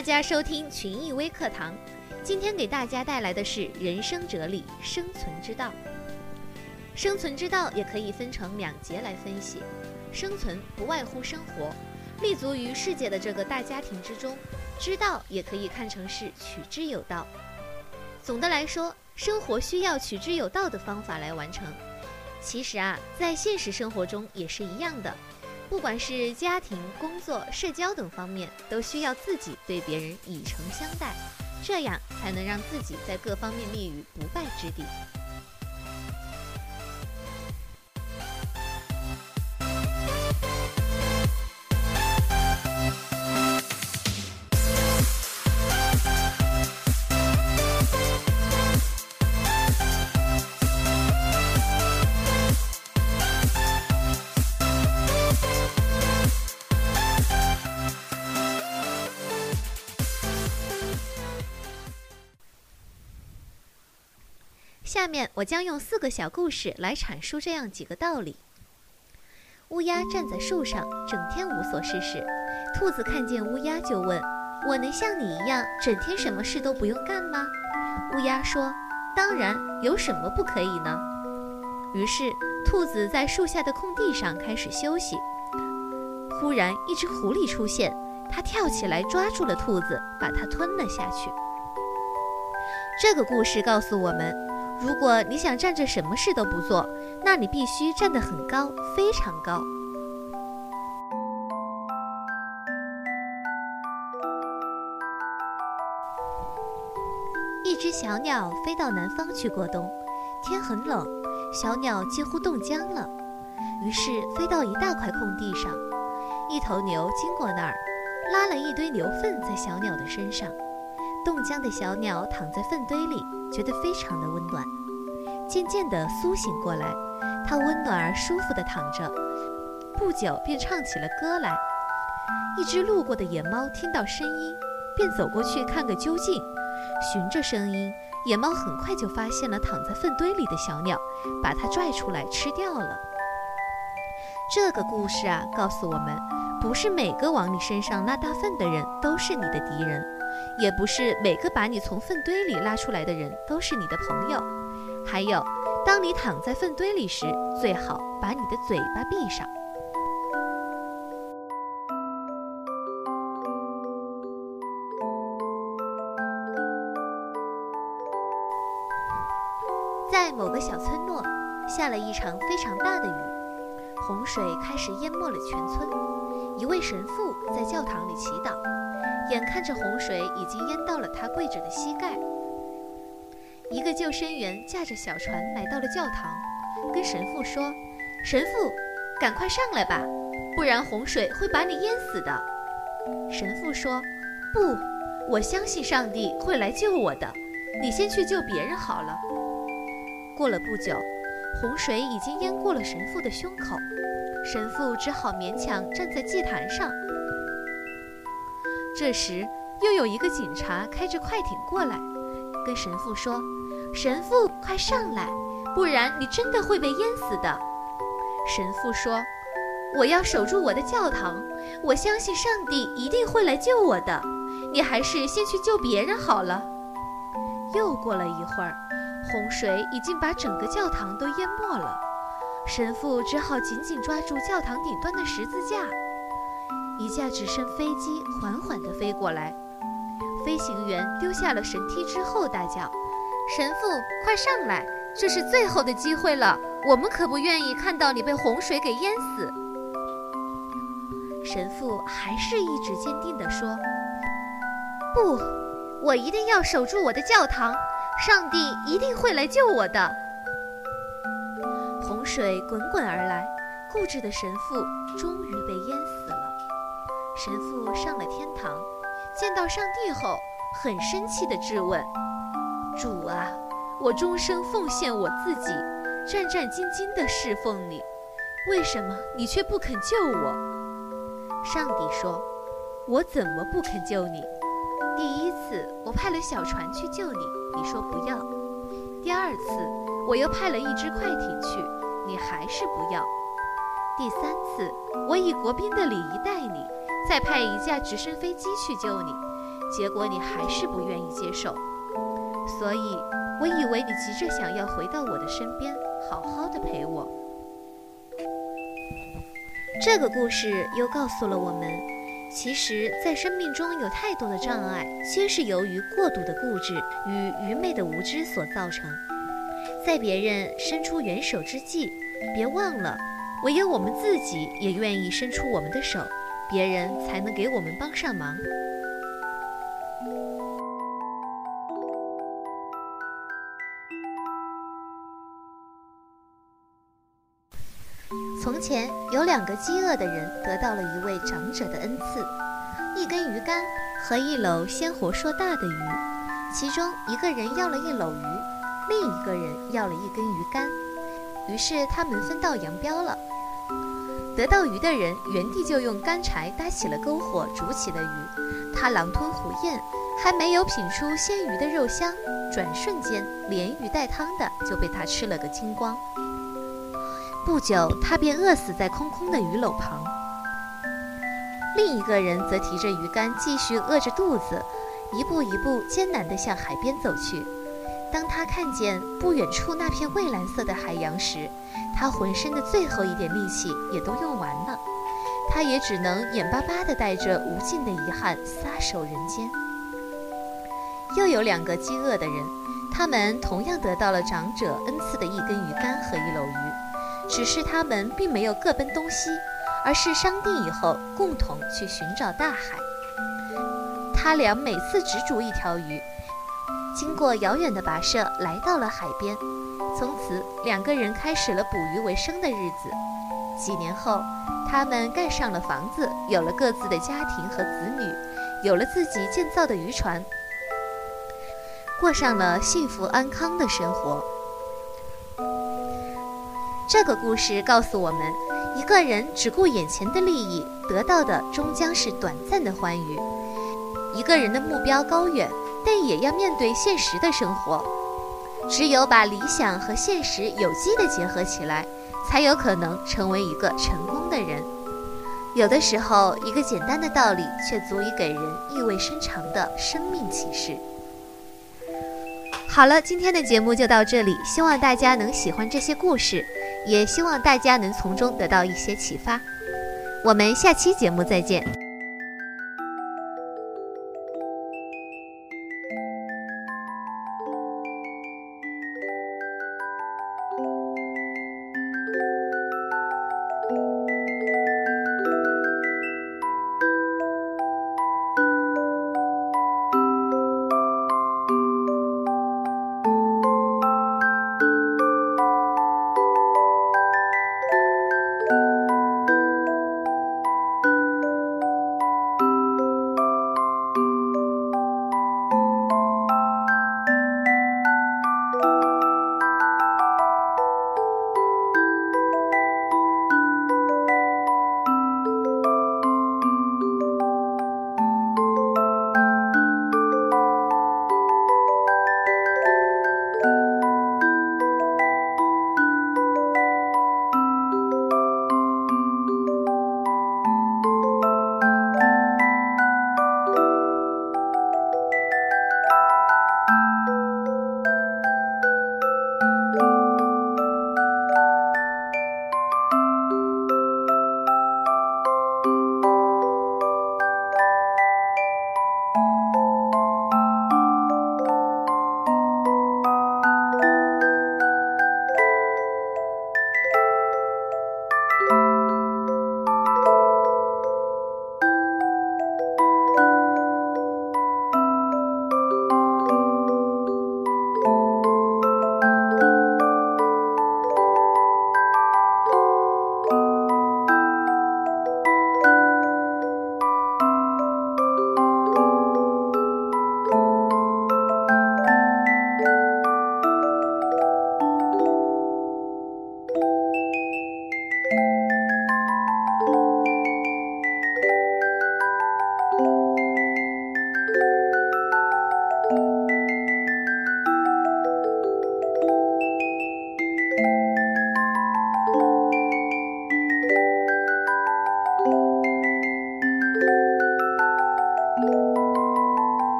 大家收听群益微课堂。今天给大家带来的是人生哲理——生存之道。生存之道也可以分成两节来分析。生存不外乎生活，立足于世界的这个大家庭之中。之道也可以看成是取之有道。总的来说，生活需要取之有道的方法来完成。其实啊，在现实生活中也是一样的。不管是家庭、工作、社交等方面，都需要自己对别人以诚相待，这样才能让自己在各方面立于不败之地。下面我将用四个小故事来阐述这样几个道理。乌鸦站在树上，整天无所事事。兔子看见乌鸦，就问：“我能像你一样，整天什么事都不用干吗？”乌鸦说：“当然，有什么不可以呢？”于是，兔子在树下的空地上开始休息。忽然，一只狐狸出现，它跳起来抓住了兔子，把它吞了下去。这个故事告诉我们。如果你想站着什么事都不做，那你必须站得很高，非常高。一只小鸟飞到南方去过冬，天很冷，小鸟几乎冻僵了，于是飞到一大块空地上。一头牛经过那儿，拉了一堆牛粪在小鸟的身上。冻僵的小鸟躺在粪堆里。觉得非常的温暖，渐渐地苏醒过来，它温暖而舒服地躺着，不久便唱起了歌来。一只路过的野猫听到声音，便走过去看个究竟。循着声音，野猫很快就发现了躺在粪堆里的小鸟，把它拽出来吃掉了。这个故事啊，告诉我们，不是每个往你身上拉大粪的人都是你的敌人。也不是每个把你从粪堆里拉出来的人都是你的朋友。还有，当你躺在粪堆里时，最好把你的嘴巴闭上。在某个小村落，下了一场非常大的雨，洪水开始淹没了全村。一位神父在教堂里祈祷。眼看着洪水已经淹到了他跪着的膝盖，一个救生员驾着小船来到了教堂，跟神父说：“神父，赶快上来吧，不然洪水会把你淹死的。”神父说：“不，我相信上帝会来救我的，你先去救别人好了。”过了不久，洪水已经淹过了神父的胸口，神父只好勉强站在祭坛上。这时，又有一个警察开着快艇过来，跟神父说：“神父，快上来，不然你真的会被淹死的。”神父说：“我要守住我的教堂，我相信上帝一定会来救我的。你还是先去救别人好了。”又过了一会儿，洪水已经把整个教堂都淹没了，神父只好紧紧抓住教堂顶端的十字架。一架直升飞机缓缓地飞过来，飞行员丢下了神梯之后，大叫：“神父，快上来！这是最后的机会了，我们可不愿意看到你被洪水给淹死。”神父还是一直坚定地说：“不，我一定要守住我的教堂，上帝一定会来救我的。”洪水滚滚而来，固执的神父终于被淹死了。神父上了天堂，见到上帝后，很生气地质问：“主啊，我终生奉献我自己，战战兢兢地侍奉你，为什么你却不肯救我？”上帝说：“我怎么不肯救你？第一次我派了小船去救你，你说不要；第二次我又派了一只快艇去，你还是不要；第三次我以国宾的礼仪待你。”再派一架直升飞机去救你，结果你还是不愿意接受。所以，我以为你急着想要回到我的身边，好好的陪我。这个故事又告诉了我们，其实，在生命中有太多的障碍，皆是由于过度的固执与愚昧的无知所造成。在别人伸出援手之际，别忘了，唯有我们自己也愿意伸出我们的手，别人才能给我们帮上忙。从前有两个饥饿的人，得到了一位长者的恩赐：一根鱼竿和一篓鲜活硕大的鱼。其中一个人要了一篓鱼。另一个人要了一根鱼竿，于是他们分道扬镳了。得到鱼的人原地就用干柴搭起了篝火，煮起了鱼。他狼吞虎咽，还没有品出鲜鱼的肉香，转瞬间连鱼带汤的就被他吃了个精光。不久，他便饿死在空空的鱼篓旁。另一个人则提着鱼竿，继续饿着肚子，一步一步艰难地向海边走去。当他看见不远处那片蔚蓝色的海洋时，他浑身的最后一点力气也都用完了，他也只能眼巴巴地带着无尽的遗憾撒手人间。又有两个饥饿的人，他们同样得到了长者恩赐的一根鱼竿和一篓鱼，只是他们并没有各奔东西，而是商定以后共同去寻找大海。他俩每次只煮一条鱼。经过遥远的跋涉，来到了海边。从此，两个人开始了捕鱼为生的日子。几年后，他们盖上了房子，有了各自的家庭和子女，有了自己建造的渔船，过上了幸福安康的生活。这个故事告诉我们：一个人只顾眼前的利益，得到的终将是短暂的欢愉；一个人的目标高远。但也要面对现实的生活，只有把理想和现实有机的结合起来，才有可能成为一个成功的人。有的时候，一个简单的道理，却足以给人意味深长的生命启示。好了，今天的节目就到这里，希望大家能喜欢这些故事，也希望大家能从中得到一些启发。我们下期节目再见。